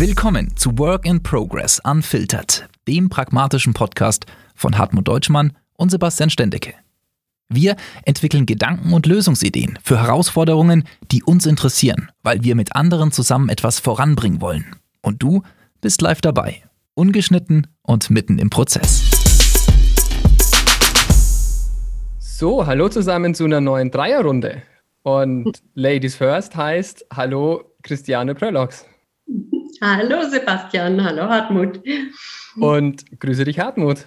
Willkommen zu Work in Progress Unfiltered, dem pragmatischen Podcast von Hartmut Deutschmann und Sebastian Stendecke. Wir entwickeln Gedanken und Lösungsideen für Herausforderungen, die uns interessieren, weil wir mit anderen zusammen etwas voranbringen wollen. Und du bist live dabei, ungeschnitten und mitten im Prozess. So, hallo zusammen zu einer neuen Dreierrunde. Und Ladies First heißt Hallo Christiane Prölox. Hallo Sebastian, hallo Hartmut. Und grüße dich Hartmut.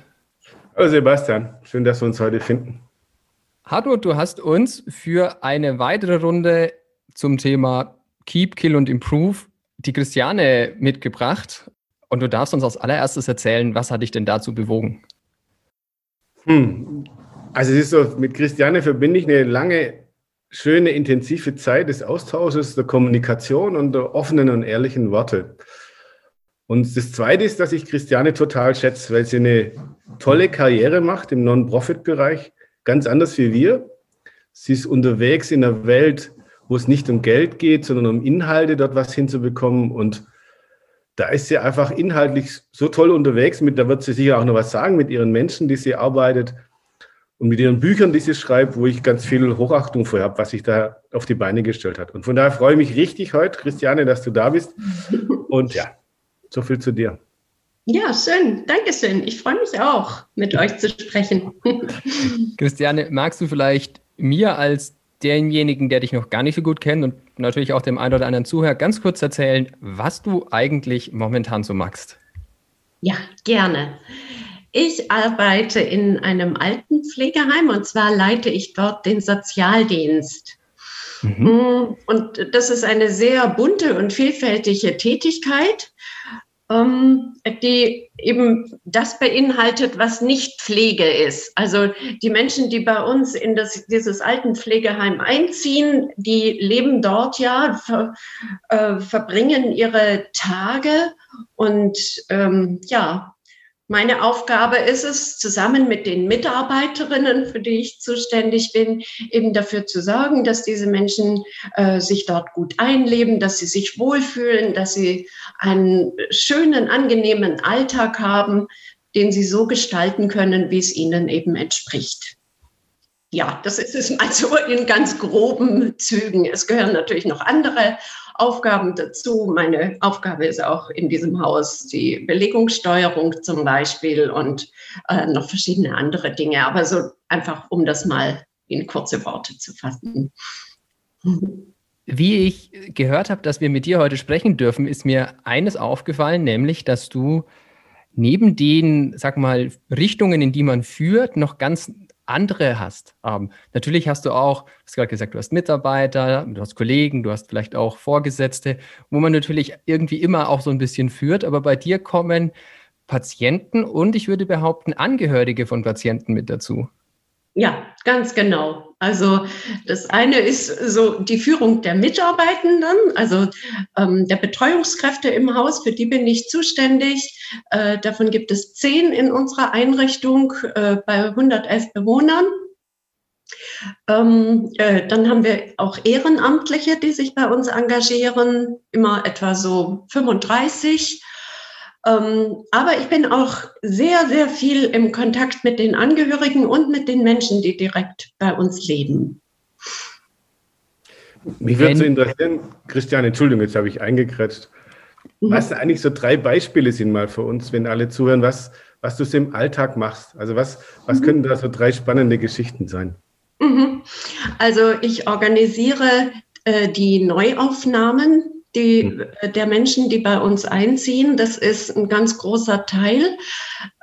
Hallo Sebastian, schön, dass wir uns heute finden. Hartmut, du hast uns für eine weitere Runde zum Thema Keep, Kill und Improve die Christiane mitgebracht. Und du darfst uns als allererstes erzählen, was hat dich denn dazu bewogen? Hm. Also es ist so, mit Christiane verbinde ich eine lange, schöne, intensive Zeit des Austausches, der Kommunikation und der offenen und ehrlichen Worte. Und das Zweite ist, dass ich Christiane total schätze, weil sie eine tolle Karriere macht im Non-Profit-Bereich ganz anders wie wir. Sie ist unterwegs in einer Welt, wo es nicht um Geld geht, sondern um Inhalte, dort was hinzubekommen. Und da ist sie einfach inhaltlich so toll unterwegs. Mit, da wird sie sicher auch noch was sagen mit ihren Menschen, die sie arbeitet und mit ihren Büchern, die sie schreibt, wo ich ganz viel Hochachtung vor habe, was sich da auf die Beine gestellt hat. Und von daher freue ich mich richtig heute, Christiane, dass du da bist. Und ja, so viel zu dir. Ja, schön. Dankeschön. Ich freue mich auch, mit euch zu sprechen. Christiane, magst du vielleicht mir als denjenigen, der dich noch gar nicht so gut kennt und natürlich auch dem einen oder anderen Zuhörer ganz kurz erzählen, was du eigentlich momentan so magst? Ja, gerne. Ich arbeite in einem Altenpflegeheim und zwar leite ich dort den Sozialdienst. Mhm. Mm, und das ist eine sehr bunte und vielfältige Tätigkeit ähm, die eben das beinhaltet, was nicht Pflege ist. Also die Menschen, die bei uns in das, dieses Altenpflegeheim einziehen, die leben dort ja, ver, äh, verbringen ihre Tage und ähm, ja, meine Aufgabe ist es, zusammen mit den Mitarbeiterinnen, für die ich zuständig bin, eben dafür zu sorgen, dass diese Menschen äh, sich dort gut einleben, dass sie sich wohlfühlen, dass sie einen schönen, angenehmen Alltag haben, den sie so gestalten können, wie es ihnen eben entspricht. Ja, das ist es mal so in ganz groben Zügen. Es gehören natürlich noch andere Aufgaben dazu. Meine Aufgabe ist auch in diesem Haus die Belegungssteuerung zum Beispiel und äh, noch verschiedene andere Dinge. Aber so einfach, um das mal in kurze Worte zu fassen. Wie ich gehört habe, dass wir mit dir heute sprechen dürfen, ist mir eines aufgefallen, nämlich, dass du neben den, sag mal, Richtungen, in die man führt, noch ganz andere hast. Ähm, natürlich hast du auch, du hast gerade gesagt, du hast Mitarbeiter, du hast Kollegen, du hast vielleicht auch Vorgesetzte, wo man natürlich irgendwie immer auch so ein bisschen führt, aber bei dir kommen Patienten und ich würde behaupten Angehörige von Patienten mit dazu. Ja, ganz genau. Also das eine ist so die Führung der Mitarbeitenden, also ähm, der Betreuungskräfte im Haus, für die bin ich zuständig. Äh, davon gibt es zehn in unserer Einrichtung äh, bei 111 Bewohnern. Ähm, äh, dann haben wir auch Ehrenamtliche, die sich bei uns engagieren, immer etwa so 35. Ähm, aber ich bin auch sehr, sehr viel im Kontakt mit den Angehörigen und mit den Menschen, die direkt bei uns leben. Mich würde so interessieren, Christian, Entschuldigung, jetzt habe ich eingekratzt. Mhm. Was eigentlich so drei Beispiele sind mal für uns, wenn alle zuhören, was, was du so im Alltag machst? Also was, was mhm. können da so drei spannende Geschichten sein? Mhm. Also ich organisiere äh, die Neuaufnahmen die, hm. äh, der Menschen, die bei uns einziehen. Das ist ein ganz großer Teil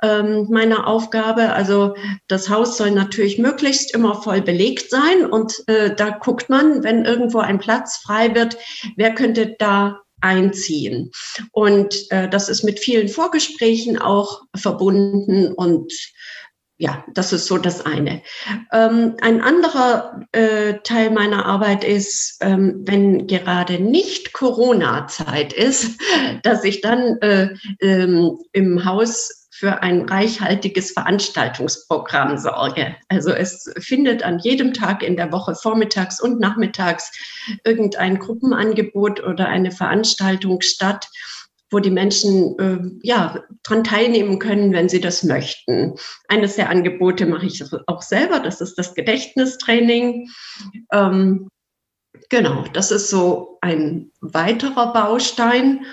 ähm, meiner Aufgabe. Also das Haus soll natürlich möglichst immer voll belegt sein und äh, da guckt man, wenn irgendwo ein Platz frei wird, wer könnte da einziehen. Und äh, das ist mit vielen Vorgesprächen auch verbunden und ja, das ist so das eine. Ähm, ein anderer äh, Teil meiner Arbeit ist, ähm, wenn gerade nicht Corona-Zeit ist, dass ich dann äh, ähm, im Haus für ein reichhaltiges Veranstaltungsprogramm sorge. Also es findet an jedem Tag in der Woche vormittags und nachmittags irgendein Gruppenangebot oder eine Veranstaltung statt wo die Menschen äh, ja dran teilnehmen können, wenn sie das möchten. Eines der Angebote mache ich auch selber, das ist das Gedächtnistraining. Ähm, genau, das ist so ein weiterer Baustein.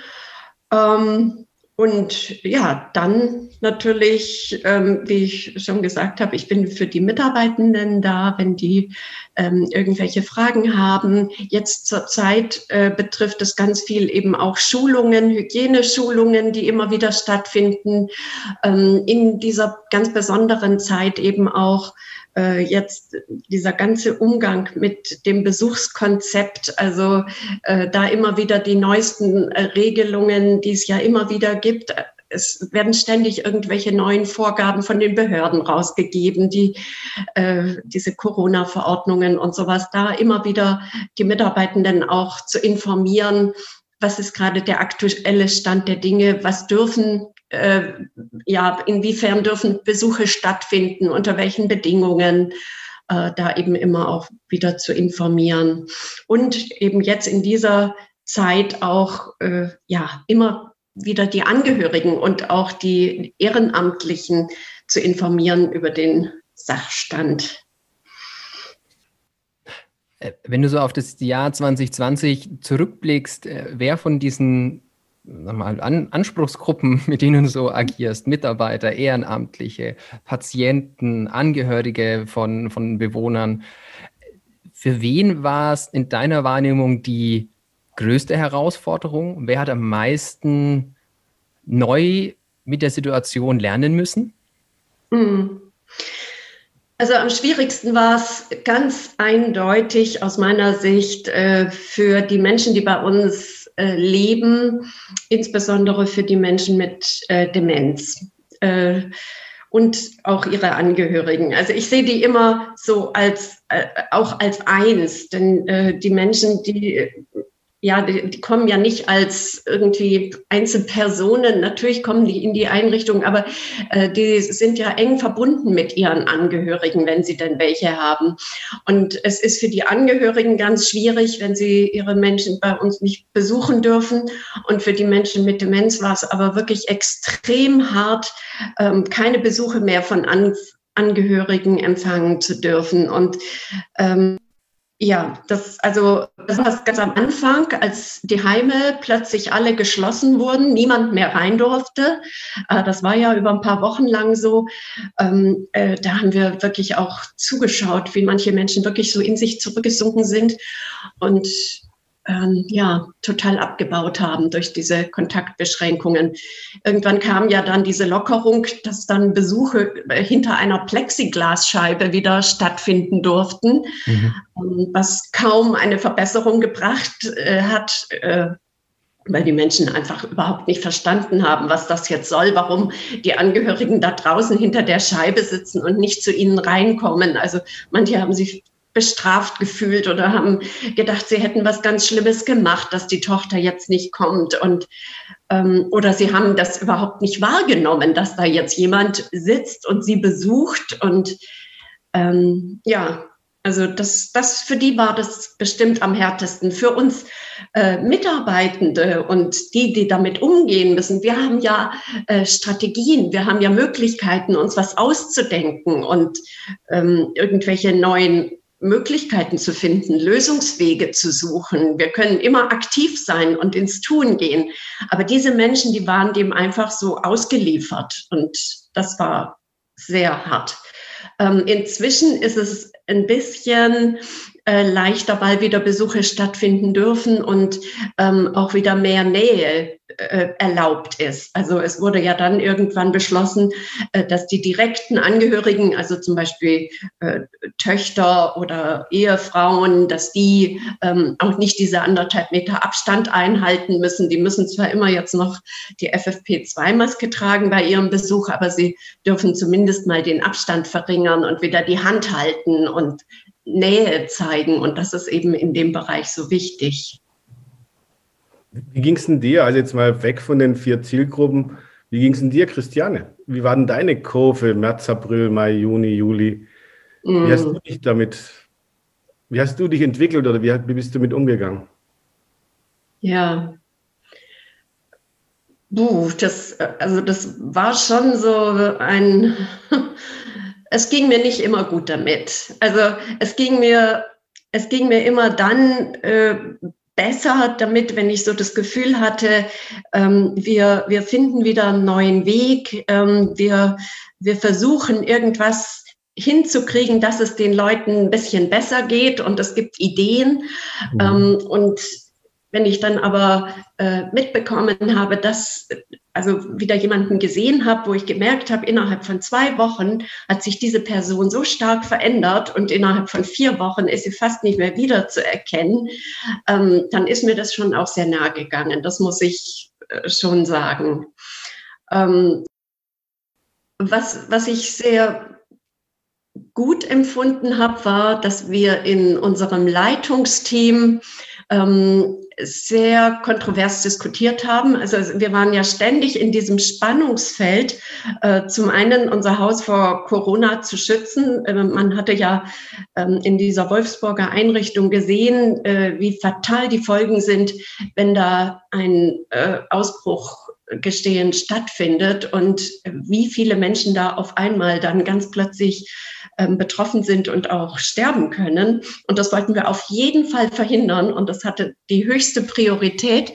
Ähm, und ja, dann natürlich, ähm, wie ich schon gesagt habe, ich bin für die Mitarbeitenden da, wenn die ähm, irgendwelche Fragen haben. Jetzt zur Zeit äh, betrifft es ganz viel eben auch Schulungen, Hygieneschulungen, die immer wieder stattfinden. Ähm, in dieser ganz besonderen Zeit eben auch äh, jetzt dieser ganze Umgang mit dem Besuchskonzept, also äh, da immer wieder die neuesten äh, Regelungen, die es ja immer wieder gibt. Es werden ständig irgendwelche neuen Vorgaben von den Behörden rausgegeben, die äh, diese Corona-Verordnungen und sowas, da immer wieder die Mitarbeitenden auch zu informieren, was ist gerade der aktuelle Stand der Dinge, was dürfen äh, ja, inwiefern dürfen Besuche stattfinden, unter welchen Bedingungen, äh, da eben immer auch wieder zu informieren. Und eben jetzt in dieser Zeit auch, äh, ja, immer wieder die Angehörigen und auch die Ehrenamtlichen zu informieren über den Sachstand. Äh, wenn du so auf das Jahr 2020 zurückblickst, äh, wer von diesen mal, An Anspruchsgruppen, mit denen du so agierst, Mitarbeiter, Ehrenamtliche, Patienten, Angehörige von, von Bewohnern. Für wen war es in deiner Wahrnehmung die größte Herausforderung? Wer hat am meisten neu mit der Situation lernen müssen? Hm. Also am schwierigsten war es ganz eindeutig aus meiner Sicht äh, für die Menschen, die bei uns äh, leben, insbesondere für die Menschen mit äh, Demenz. Und auch ihre Angehörigen. Also ich sehe die immer so als auch als eins, denn die Menschen, die ja, die, die, kommen ja nicht als irgendwie Einzelpersonen. Natürlich kommen die in die Einrichtung, aber äh, die sind ja eng verbunden mit ihren Angehörigen, wenn sie denn welche haben. Und es ist für die Angehörigen ganz schwierig, wenn sie ihre Menschen bei uns nicht besuchen dürfen. Und für die Menschen mit Demenz war es aber wirklich extrem hart, ähm, keine Besuche mehr von An Angehörigen empfangen zu dürfen. Und ähm, ja, das, also, das war ganz am Anfang, als die Heime plötzlich alle geschlossen wurden, niemand mehr rein durfte. Äh, das war ja über ein paar Wochen lang so. Ähm, äh, da haben wir wirklich auch zugeschaut, wie manche Menschen wirklich so in sich zurückgesunken sind. Und ähm, ja, total abgebaut haben durch diese Kontaktbeschränkungen. Irgendwann kam ja dann diese Lockerung, dass dann Besuche äh, hinter einer Plexiglasscheibe wieder stattfinden durften, mhm. Ähm, was kaum eine Verbesserung gebracht äh, hat. Äh, weil die Menschen einfach überhaupt nicht verstanden haben, was das jetzt soll, warum die Angehörigen da draußen hinter der Scheibe sitzen und nicht zu ihnen reinkommen. Also manche haben sich bestraft gefühlt oder haben gedacht, sie hätten was ganz Schlimmes gemacht, dass die Tochter jetzt nicht kommt. Und ähm, oder sie haben das überhaupt nicht wahrgenommen, dass da jetzt jemand sitzt und sie besucht. Und ähm, ja, also das, das für die war das bestimmt am härtesten. Für uns äh, Mitarbeitende und die, die damit umgehen müssen, wir haben ja äh, Strategien, wir haben ja Möglichkeiten, uns was auszudenken und ähm, irgendwelche neuen Möglichkeiten zu finden, Lösungswege zu suchen. Wir können immer aktiv sein und ins Tun gehen. Aber diese Menschen, die waren dem einfach so ausgeliefert und das war sehr hart. Ähm, inzwischen ist es ein bisschen äh, leichter, weil wieder Besuche stattfinden dürfen und ähm, auch wieder mehr Nähe äh, erlaubt ist. Also es wurde ja dann irgendwann beschlossen, äh, dass die direkten Angehörigen, also zum Beispiel äh, Töchter oder Ehefrauen, dass die ähm, auch nicht diese anderthalb Meter Abstand einhalten müssen. Die müssen zwar immer jetzt noch die FFP2-Maske tragen bei ihrem Besuch, aber sie dürfen zumindest mal den Abstand verringern und wieder die Hand halten und Nähe zeigen. Und das ist eben in dem Bereich so wichtig. Wie ging es denn dir, also jetzt mal weg von den vier Zielgruppen, wie ging es denn dir, Christiane? Wie war denn deine Kurve März, April, Mai, Juni, Juli? Wie hast mm. du dich damit, wie hast du dich entwickelt oder wie, bist du damit umgegangen? Ja, Buh, das, also das war schon so ein, es ging mir nicht immer gut damit. Also es ging mir, es ging mir immer dann äh, besser damit, wenn ich so das Gefühl hatte, ähm, wir, wir finden wieder einen neuen Weg, ähm, wir, wir versuchen irgendwas hinzukriegen, dass es den Leuten ein bisschen besser geht und es gibt Ideen. Mhm. Ähm, und wenn ich dann aber äh, mitbekommen habe, dass also wieder jemanden gesehen habe, wo ich gemerkt habe, innerhalb von zwei Wochen hat sich diese Person so stark verändert und innerhalb von vier Wochen ist sie fast nicht mehr wiederzuerkennen, ähm, dann ist mir das schon auch sehr nahe gegangen. Das muss ich äh, schon sagen. Ähm, was, was ich sehr gut empfunden habe, war, dass wir in unserem Leitungsteam ähm, sehr kontrovers diskutiert haben. Also wir waren ja ständig in diesem Spannungsfeld, äh, zum einen unser Haus vor Corona zu schützen. Äh, man hatte ja ähm, in dieser Wolfsburger Einrichtung gesehen, äh, wie fatal die Folgen sind, wenn da ein äh, Ausbruch Gestehen stattfindet und wie viele Menschen da auf einmal dann ganz plötzlich ähm, betroffen sind und auch sterben können. Und das wollten wir auf jeden Fall verhindern und das hatte die höchste Priorität.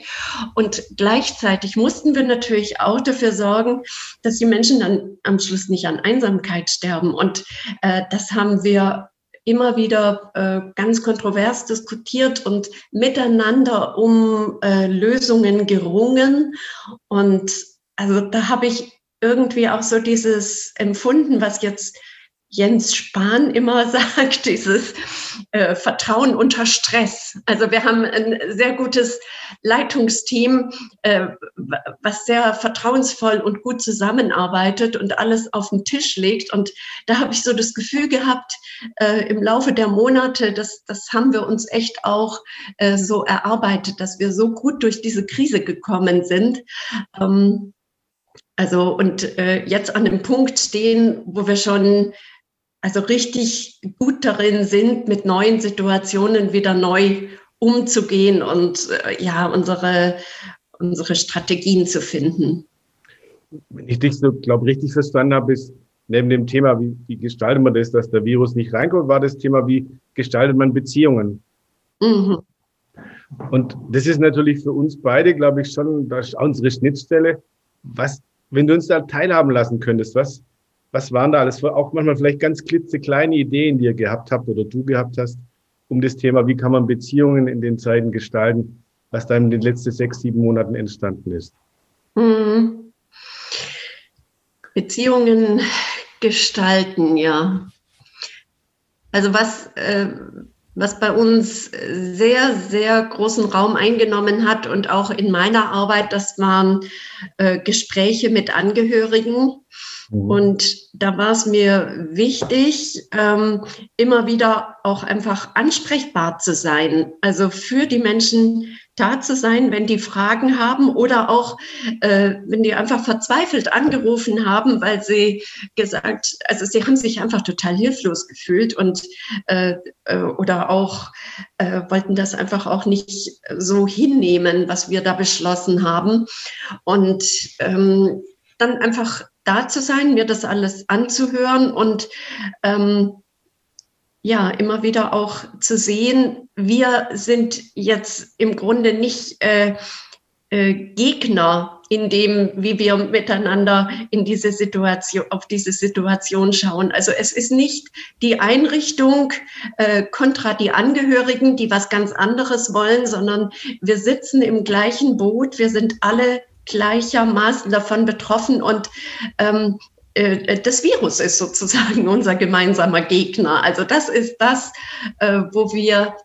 Und gleichzeitig mussten wir natürlich auch dafür sorgen, dass die Menschen dann am Schluss nicht an Einsamkeit sterben. Und äh, das haben wir immer wieder äh, ganz kontrovers diskutiert und miteinander um äh, Lösungen gerungen. Und also da habe ich irgendwie auch so dieses empfunden, was jetzt Jens Spahn immer sagt, dieses äh, Vertrauen unter Stress. Also wir haben ein sehr gutes Leitungsteam, äh, was sehr vertrauensvoll und gut zusammenarbeitet und alles auf den Tisch legt. Und da habe ich so das Gefühl gehabt, äh, im Laufe der Monate, das, das haben wir uns echt auch äh, so erarbeitet, dass wir so gut durch diese Krise gekommen sind. Ähm, also und äh, jetzt an dem Punkt stehen, wo wir schon also richtig gut darin sind, mit neuen Situationen wieder neu umzugehen und äh, ja, unsere, unsere Strategien zu finden. Wenn ich dich so, glaube richtig verstanden habe, ist neben dem Thema, wie, wie gestaltet man das, dass der Virus nicht reinkommt, war das Thema, wie gestaltet man Beziehungen. Mhm. Und das ist natürlich für uns beide, glaube ich, schon unsere Schnittstelle. Was, wenn du uns da teilhaben lassen könntest, was, was waren da alles? Auch manchmal vielleicht ganz klitzekleine Ideen, die ihr gehabt habt oder du gehabt hast, um das Thema, wie kann man Beziehungen in den Zeiten gestalten, was da in den letzten sechs, sieben Monaten entstanden ist. Mhm. Beziehungen gestalten, ja. Also was, äh, was bei uns sehr, sehr großen Raum eingenommen hat und auch in meiner Arbeit, das waren äh, Gespräche mit Angehörigen Mhm. Und da war es mir wichtig, ähm, immer wieder auch einfach ansprechbar zu sein. Also für die Menschen da zu sein, wenn die Fragen haben oder auch, äh, wenn die einfach verzweifelt angerufen haben, weil sie gesagt, also sie haben sich einfach total hilflos gefühlt und äh, äh oder auch äh, wollten das einfach auch nicht so hinnehmen, was wir da beschlossen haben. Und ähm, dann einfach da zu sein, mir das alles anzuhören und ähm, ja, immer wieder auch zu sehen, wir sind jetzt im Grunde nicht äh, äh, Gegner in dem, wie wir miteinander in diese Situation, auf diese Situation schauen. Also es ist nicht die Einrichtung äh, kontra die Angehörigen, die was ganz anderes wollen, sondern wir sitzen im gleichen Boot. Wir sind alle gleichermaßen davon betroffen und ähm, äh, das Virus ist sozusagen unser gemeinsamer Gegner. Also das ist das, äh, wo wir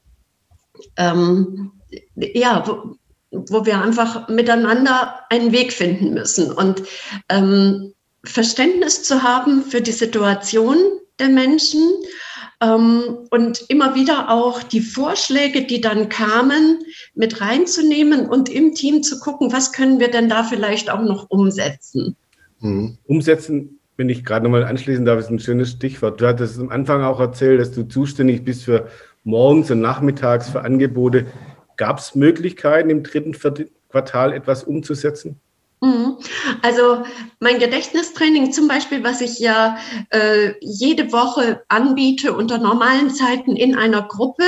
ähm, ja, wo, wo, wir einfach miteinander einen Weg finden müssen und ähm, Verständnis zu haben für die Situation der Menschen ähm, und immer wieder auch die Vorschläge, die dann kamen, mit reinzunehmen und im Team zu gucken, was können wir denn da vielleicht auch noch umsetzen. Mhm. Umsetzen, wenn ich gerade nochmal anschließen darf, ist ein schönes Stichwort. Du hattest am Anfang auch erzählt, dass du zuständig bist für morgens und nachmittags für Angebote. Gab es Möglichkeiten, im dritten Quartal etwas umzusetzen? Mhm. Also mein Gedächtnistraining zum Beispiel, was ich ja äh, jede Woche anbiete unter normalen Zeiten in einer Gruppe,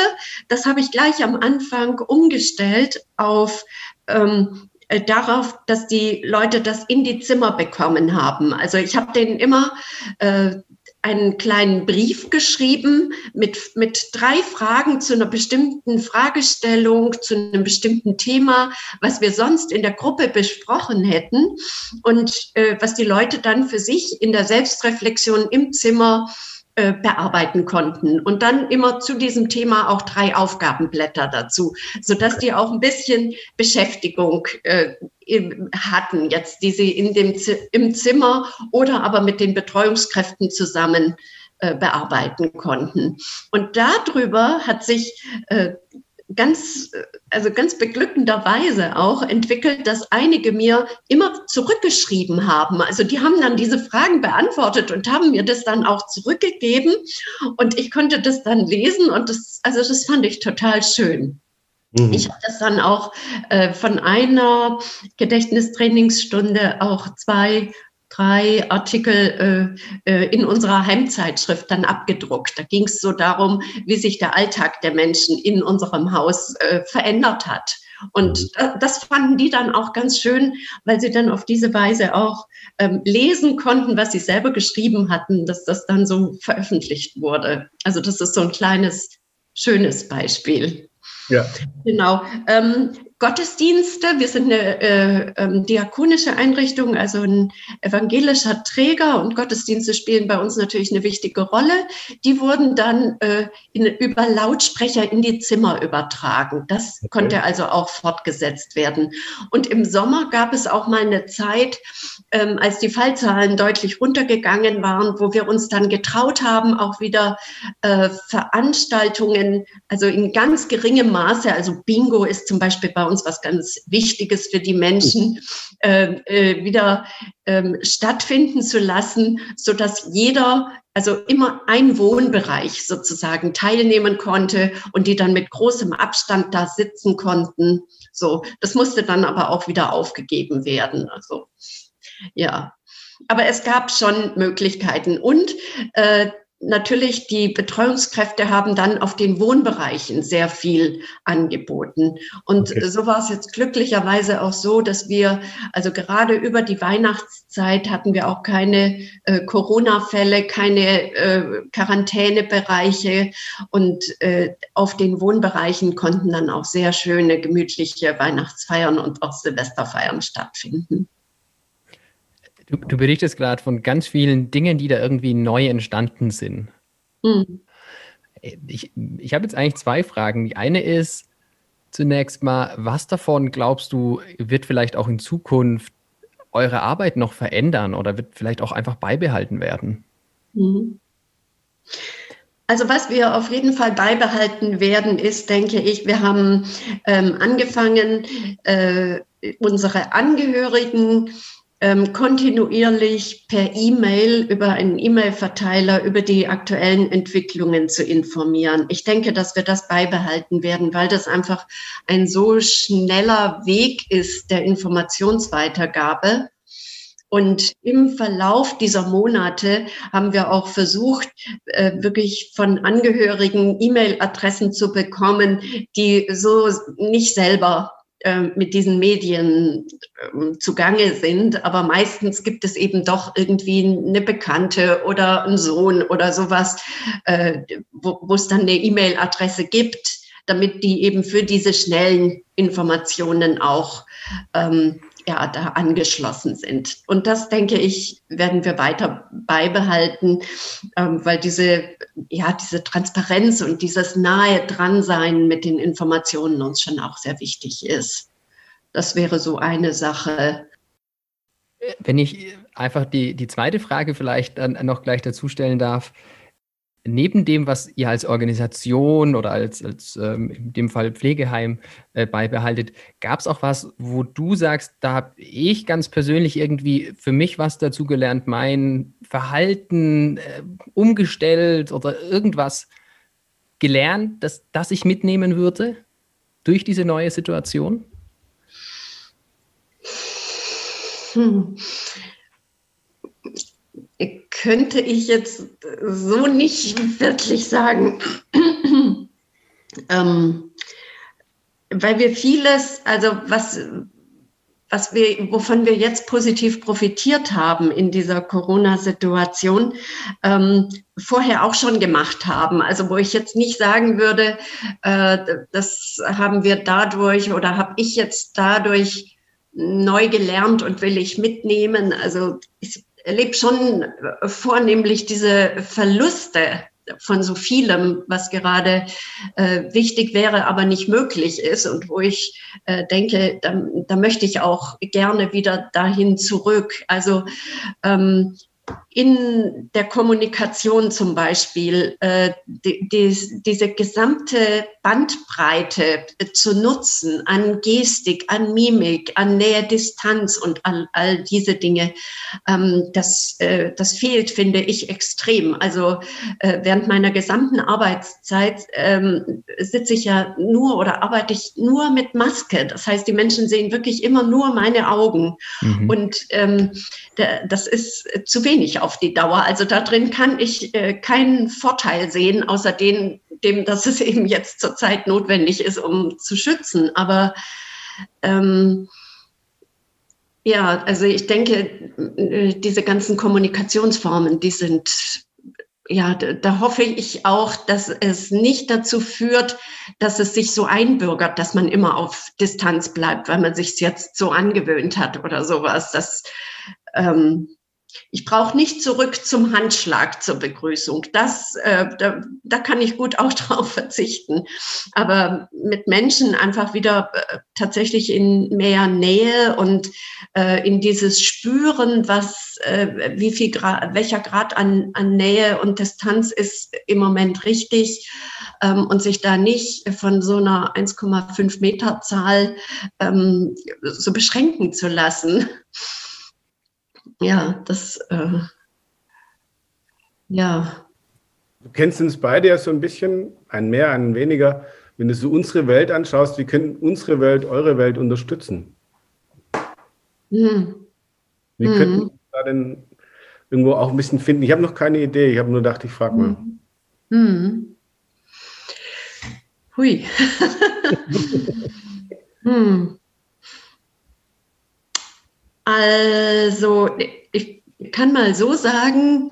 das habe ich gleich am Anfang umgestellt auf ähm, äh, darauf, dass die Leute das in die Zimmer bekommen haben. Also ich habe denen immer äh, einen kleinen Brief geschrieben mit, mit drei Fragen zu einer bestimmten Fragestellung, zu einem bestimmten Thema, was wir sonst in der Gruppe besprochen hätten und äh, was die Leute dann für sich in der Selbstreflexion im Zimmer äh, bearbeiten konnten. Und dann immer zu diesem Thema auch drei Aufgabenblätter dazu, sodass die auch ein bisschen Beschäftigung äh, hatten, jetzt die sie in dem, im Zimmer oder aber mit den Betreuungskräften zusammen äh, bearbeiten konnten. Und darüber hat sich äh, ganz, also ganz beglückenderweise auch entwickelt, dass einige mir immer zurückgeschrieben haben. Also die haben dann diese Fragen beantwortet und haben mir das dann auch zurückgegeben und ich konnte das dann lesen und das, also das fand ich total schön. Mhm. Ich habe das dann auch äh, von einer Gedächtnistrainingsstunde auch zwei drei Artikel äh, äh, in unserer Heimzeitschrift dann abgedruckt. Da ging es so darum, wie sich der Alltag der Menschen in unserem Haus äh, verändert hat. Und mhm. das fanden die dann auch ganz schön, weil sie dann auf diese Weise auch ähm, lesen konnten, was sie selber geschrieben hatten, dass das dann so veröffentlicht wurde. Also das ist so ein kleines, schönes Beispiel. Ja. Genau. Ähm, Gottesdienste. Wir sind eine äh, ähm, diakonische Einrichtung, also ein evangelischer Träger und Gottesdienste spielen bei uns natürlich eine wichtige Rolle. Die wurden dann äh, in, über Lautsprecher in die Zimmer übertragen. Das okay. konnte also auch fortgesetzt werden. Und im Sommer gab es auch mal eine Zeit, ähm, als die Fallzahlen deutlich runtergegangen waren, wo wir uns dann getraut haben, auch wieder äh, Veranstaltungen, also in ganz geringem Maße, also Bingo ist zum Beispiel bei uns was ganz Wichtiges für die Menschen, äh, äh, wieder äh, stattfinden zu lassen, so dass jeder also immer ein Wohnbereich sozusagen teilnehmen konnte und die dann mit großem Abstand da sitzen konnten. So, das musste dann aber auch wieder aufgegeben werden. Also ja, aber es gab schon Möglichkeiten und äh, natürlich die Betreuungskräfte haben dann auf den Wohnbereichen sehr viel angeboten. Und okay. so war es jetzt glücklicherweise auch so, dass wir, also gerade über die Weihnachtszeit hatten wir auch keine äh, Corona-Fälle, keine äh, Quarantänebereiche und äh, auf den Wohnbereichen konnten dann auch sehr schöne, gemütliche Weihnachtsfeiern und auch Silvesterfeiern stattfinden. Du, du berichtest gerade von ganz vielen Dingen, die da irgendwie neu entstanden sind. Mhm. Ich, ich habe jetzt eigentlich zwei Fragen. Die eine ist zunächst mal, was davon glaubst du, wird vielleicht auch in Zukunft eure Arbeit noch verändern oder wird vielleicht auch einfach beibehalten werden? Mhm. Also was wir auf jeden Fall beibehalten werden, ist, denke ich, wir haben ähm, angefangen, äh, unsere Angehörigen ähm, kontinuierlich per E-Mail über einen E-Mail-Verteiler über die aktuellen Entwicklungen zu informieren. Ich denke, dass wir das beibehalten werden, weil das einfach ein so schneller Weg ist der Informationsweitergabe. Und im Verlauf dieser Monate haben wir auch versucht, äh, wirklich von Angehörigen E-Mail-Adressen zu bekommen, die so nicht selber mit diesen Medien ähm, zugange sind. Aber meistens gibt es eben doch irgendwie eine Bekannte oder einen Sohn oder sowas, äh, wo es dann eine E-Mail-Adresse gibt, damit die eben für diese schnellen Informationen auch ähm, ja, da angeschlossen sind. Und das, denke ich, werden wir weiter beibehalten, ähm, weil diese, ja, diese Transparenz und dieses nahe dran sein mit den Informationen uns schon auch sehr wichtig ist. Das wäre so eine Sache. Wenn ich einfach die, die zweite Frage vielleicht noch gleich dazu stellen darf, neben dem, was ihr als Organisation oder als, als ähm, in dem Fall Pflegeheim äh, beibehaltet, gab es auch was, wo du sagst, da habe ich ganz persönlich irgendwie für mich was dazu gelernt, mein Verhalten äh, umgestellt oder irgendwas gelernt, dass das ich mitnehmen würde durch diese neue Situation? Hm. Könnte ich jetzt so nicht wirklich sagen. ähm, weil wir vieles, also was, was wir, wovon wir jetzt positiv profitiert haben in dieser Corona-Situation, ähm, vorher auch schon gemacht haben. Also wo ich jetzt nicht sagen würde, äh, das haben wir dadurch oder habe ich jetzt dadurch neu gelernt und will ich mitnehmen. Also ich erlebe schon vornehmlich diese Verluste von so vielem, was gerade äh, wichtig wäre, aber nicht möglich ist und wo ich äh, denke, da, da möchte ich auch gerne wieder dahin zurück. Also ähm, in der Kommunikation zum Beispiel äh, die, die, diese gesamte Bandbreite äh, zu nutzen an Gestik, an Mimik, an Nähe, Distanz und all, all diese Dinge, ähm, das, äh, das fehlt, finde ich, extrem. Also äh, während meiner gesamten Arbeitszeit ähm, sitze ich ja nur oder arbeite ich nur mit Maske. Das heißt, die Menschen sehen wirklich immer nur meine Augen. Mhm. Und ähm, das ist zu wenig auf die Dauer. Also da drin kann ich äh, keinen Vorteil sehen, außer den, dem, dass es eben jetzt zurzeit notwendig ist, um zu schützen. Aber ähm, ja, also ich denke, äh, diese ganzen Kommunikationsformen, die sind, ja, da, da, hoffe ich auch, dass es nicht dazu führt, dass es sich so einbürgert, dass man immer auf Distanz bleibt, weil man sich jetzt so angewöhnt hat oder sowas. Das, ähm, ich brauche nicht zurück zum Handschlag zur Begrüßung. Das, äh, da, da kann ich gut auch drauf verzichten. Aber mit Menschen einfach wieder äh, tatsächlich in mehr Nähe und äh, in dieses Spüren, was, äh, wie viel Grad, welcher Grad an, an Nähe und Distanz ist im Moment richtig ähm, und sich da nicht von so einer 1,5 Meter Zahl ähm, so beschränken zu lassen ja, das, äh, ja. Du kennst uns beide ja so ein bisschen, ein mehr, ein weniger. Wenn du so unsere Welt anschaust, wie können unsere Welt eure Welt unterstützen? Hm. Wie hm. könnten wir da denn irgendwo auch ein bisschen finden? Ich habe noch keine Idee, ich habe nur gedacht, ich frage mal. Hm. hm. Hui. hm. Also, ich kann mal so sagen,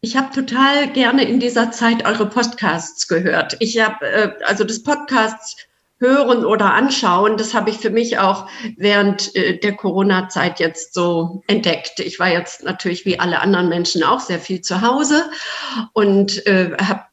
ich habe total gerne in dieser Zeit eure Podcasts gehört. Ich habe äh, also das Podcasts hören oder anschauen, das habe ich für mich auch während äh, der Corona-Zeit jetzt so entdeckt. Ich war jetzt natürlich wie alle anderen Menschen auch sehr viel zu Hause und äh, habe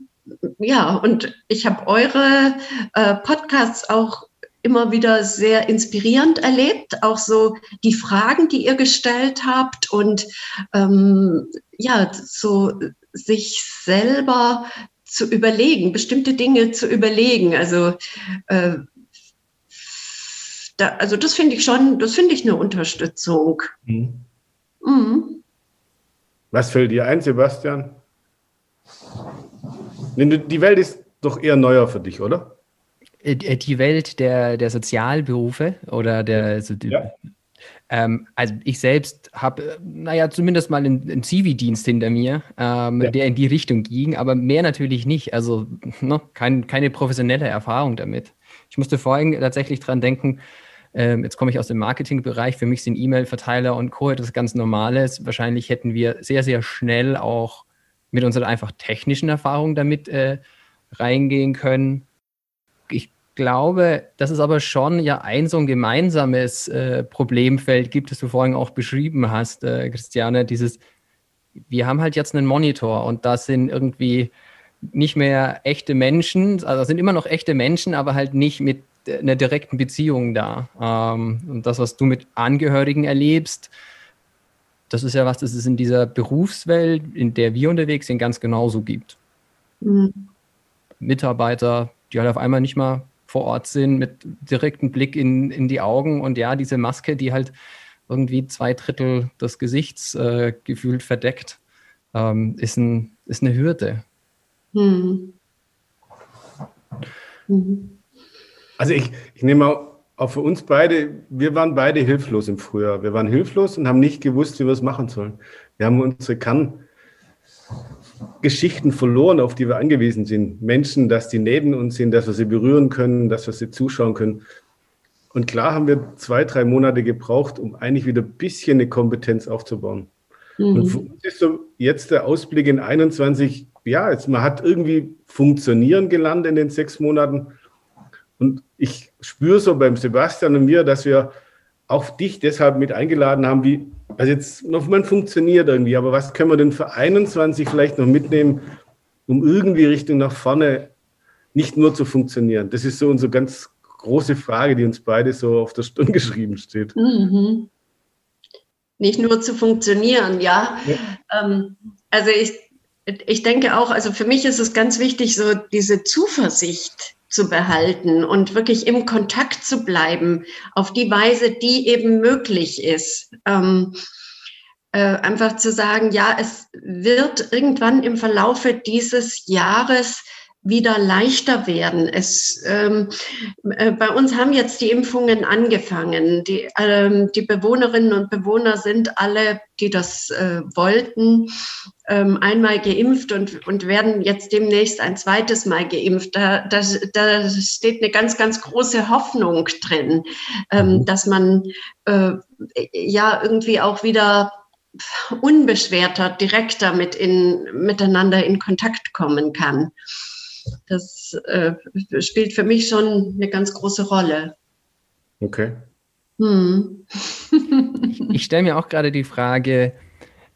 ja und ich habe eure äh, Podcasts auch immer wieder sehr inspirierend erlebt, auch so die Fragen, die ihr gestellt habt und ähm, ja, so sich selber zu überlegen, bestimmte Dinge zu überlegen. Also, äh, da, also das finde ich schon, das finde ich eine Unterstützung. Mhm. Mhm. Was fällt dir ein, Sebastian? Die Welt ist doch eher neuer für dich, oder? Äh, die Welt der, der Sozialberufe oder der, also ja. ähm, also ich selbst habe, naja, zumindest mal einen, einen Zivi-Dienst hinter mir, ähm, ja. der in die Richtung ging, aber mehr natürlich nicht. Also ne, kein, keine professionelle Erfahrung damit. Ich musste vorhin tatsächlich dran denken, ähm, jetzt komme ich aus dem Marketingbereich, für mich sind E-Mail-Verteiler und Co. etwas ganz Normales. Wahrscheinlich hätten wir sehr, sehr schnell auch mit unserer einfach technischen Erfahrung damit äh, reingehen können glaube, dass es aber schon ja ein so ein gemeinsames äh, Problemfeld gibt, das du vorhin auch beschrieben hast, äh, Christiane, dieses, wir haben halt jetzt einen Monitor und da sind irgendwie nicht mehr echte Menschen, also sind immer noch echte Menschen, aber halt nicht mit einer direkten Beziehung da. Ähm, und das, was du mit Angehörigen erlebst, das ist ja was, das es in dieser Berufswelt, in der wir unterwegs sind, ganz genauso gibt. Mhm. Mitarbeiter, die halt auf einmal nicht mal vor Ort sind, mit direktem Blick in, in die Augen und ja, diese Maske, die halt irgendwie zwei Drittel des Gesichts äh, gefühlt verdeckt, ähm, ist, ein, ist eine Hürde. Hm. Mhm. Also ich, ich nehme auch für uns beide, wir waren beide hilflos im Frühjahr. Wir waren hilflos und haben nicht gewusst, wie wir es machen sollen. Wir haben unsere Kerngeschichten verloren, auf die wir angewiesen sind. Menschen, dass die neben uns sind, dass wir sie berühren können, dass wir sie zuschauen können. Und klar haben wir zwei, drei Monate gebraucht, um eigentlich wieder ein bisschen eine Kompetenz aufzubauen. Mhm. Und für uns ist so jetzt der Ausblick in 21, ja, jetzt, man hat irgendwie funktionieren gelernt in den sechs Monaten. Und ich spüre so beim Sebastian und mir, dass wir auch dich deshalb mit eingeladen haben, wie, also jetzt noch man funktioniert irgendwie, aber was können wir denn für 21 vielleicht noch mitnehmen, um irgendwie Richtung nach vorne nicht nur zu funktionieren? Das ist so unsere ganz große Frage, die uns beide so auf der Stirn geschrieben steht. Mhm. Nicht nur zu funktionieren, ja. ja. Ähm, also ich, ich denke auch, also für mich ist es ganz wichtig, so diese Zuversicht zu behalten und wirklich im Kontakt zu bleiben auf die Weise, die eben möglich ist. Ähm, äh, einfach zu sagen, ja, es wird irgendwann im Verlaufe dieses Jahres wieder leichter werden. Es, ähm, äh, bei uns haben jetzt die Impfungen angefangen. Die, ähm, die Bewohnerinnen und Bewohner sind alle, die das äh, wollten, ähm, einmal geimpft und, und werden jetzt demnächst ein zweites Mal geimpft. Da, da, da steht eine ganz, ganz große Hoffnung drin, ähm, mhm. dass man äh, ja irgendwie auch wieder unbeschwerter, direkter mit in, miteinander in Kontakt kommen kann das äh, spielt für mich schon eine ganz große Rolle. Okay. Hm. ich stelle mir auch gerade die Frage,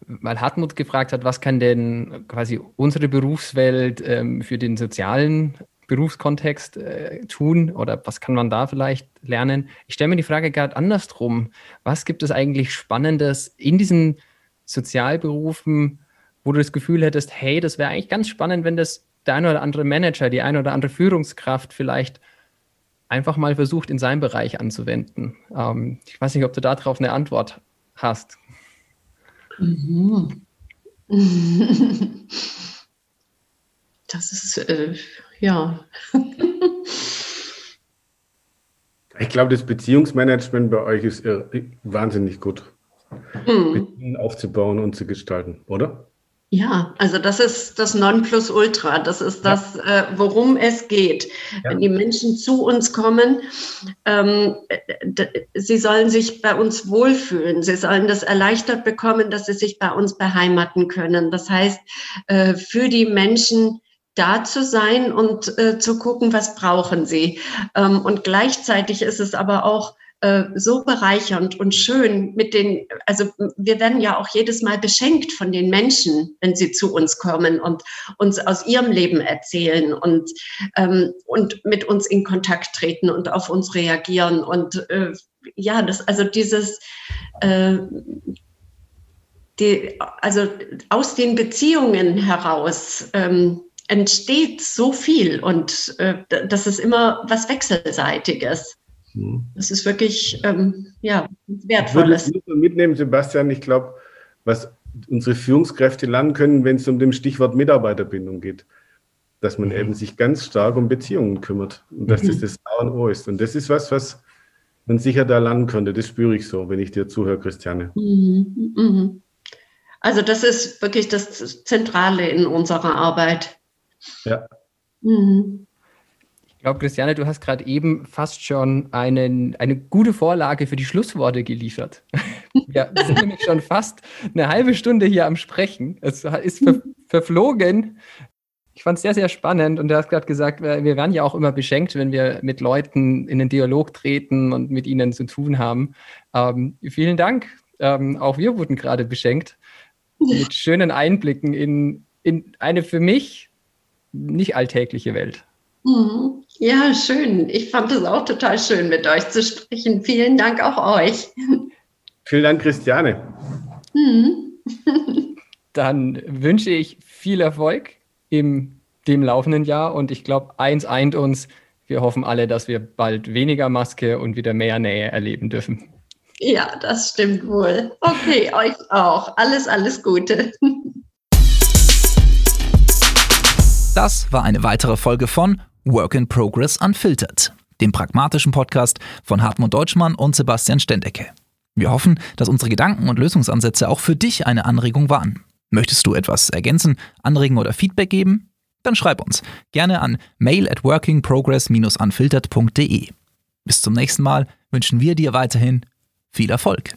weil Hartmut gefragt hat, was kann denn quasi unsere Berufswelt ähm, für den sozialen Berufskontext äh, tun oder was kann man da vielleicht lernen? Ich stelle mir die Frage gerade andersrum. Was gibt es eigentlich Spannendes in diesen Sozialberufen, wo du das Gefühl hättest, hey, das wäre eigentlich ganz spannend, wenn das der eine oder andere Manager, die eine oder andere Führungskraft vielleicht einfach mal versucht, in seinem Bereich anzuwenden. Ähm, ich weiß nicht, ob du darauf eine Antwort hast. Mhm. Das ist, äh, ja. ich glaube, das Beziehungsmanagement bei euch ist wahnsinnig gut. Mhm. Beziehungen aufzubauen und zu gestalten, oder? Ja, also das ist das Nonplusultra. Das ist das, ja. äh, worum es geht. Ja. Wenn die Menschen zu uns kommen, ähm, sie sollen sich bei uns wohlfühlen. Sie sollen das erleichtert bekommen, dass sie sich bei uns beheimaten können. Das heißt, äh, für die Menschen da zu sein und äh, zu gucken, was brauchen sie. Ähm, und gleichzeitig ist es aber auch äh, so bereichernd und schön mit den, also wir werden ja auch jedes Mal beschenkt von den Menschen, wenn sie zu uns kommen und uns aus ihrem Leben erzählen und, ähm, und mit uns in Kontakt treten und auf uns reagieren. Und äh, ja, das, also dieses, äh, die, also aus den Beziehungen heraus ähm, entsteht so viel und äh, das ist immer was Wechselseitiges. Mhm. Das ist wirklich ähm, ja, wertvolles. Ich würde mitnehmen, Sebastian. Ich glaube, was unsere Führungskräfte lernen können, wenn es um das Stichwort Mitarbeiterbindung geht, dass man mhm. eben sich ganz stark um Beziehungen kümmert und dass mhm. das das A und O ist. Und das ist was, was man sicher da lernen könnte. Das spüre ich so, wenn ich dir zuhöre, Christiane. Mhm. mhm. Also das ist wirklich das Zentrale in unserer Arbeit. Ja. Mhm. Ich glaube, Christiane, du hast gerade eben fast schon einen, eine gute Vorlage für die Schlussworte geliefert. Wir sind nämlich schon fast eine halbe Stunde hier am Sprechen. Es ist ver verflogen. Ich fand es sehr, sehr spannend und du hast gerade gesagt, wir werden ja auch immer beschenkt, wenn wir mit Leuten in den Dialog treten und mit ihnen zu tun haben. Ähm, vielen Dank. Ähm, auch wir wurden gerade beschenkt mit schönen Einblicken in, in eine für mich nicht alltägliche Welt. Mhm. Ja, schön. Ich fand es auch total schön, mit euch zu sprechen. Vielen Dank auch euch. Vielen Dank, Christiane. Mhm. Dann wünsche ich viel Erfolg im dem laufenden Jahr und ich glaube, eins eint uns. Wir hoffen alle, dass wir bald weniger Maske und wieder mehr Nähe erleben dürfen. Ja, das stimmt wohl. Okay, euch auch. Alles, alles Gute. Das war eine weitere Folge von Work in Progress Unfiltered, dem pragmatischen Podcast von Hartmut Deutschmann und Sebastian Stendecke. Wir hoffen, dass unsere Gedanken und Lösungsansätze auch für dich eine Anregung waren. Möchtest du etwas ergänzen, anregen oder Feedback geben? Dann schreib uns gerne an mail at workingprogress-unfiltered.de. Bis zum nächsten Mal wünschen wir dir weiterhin viel Erfolg.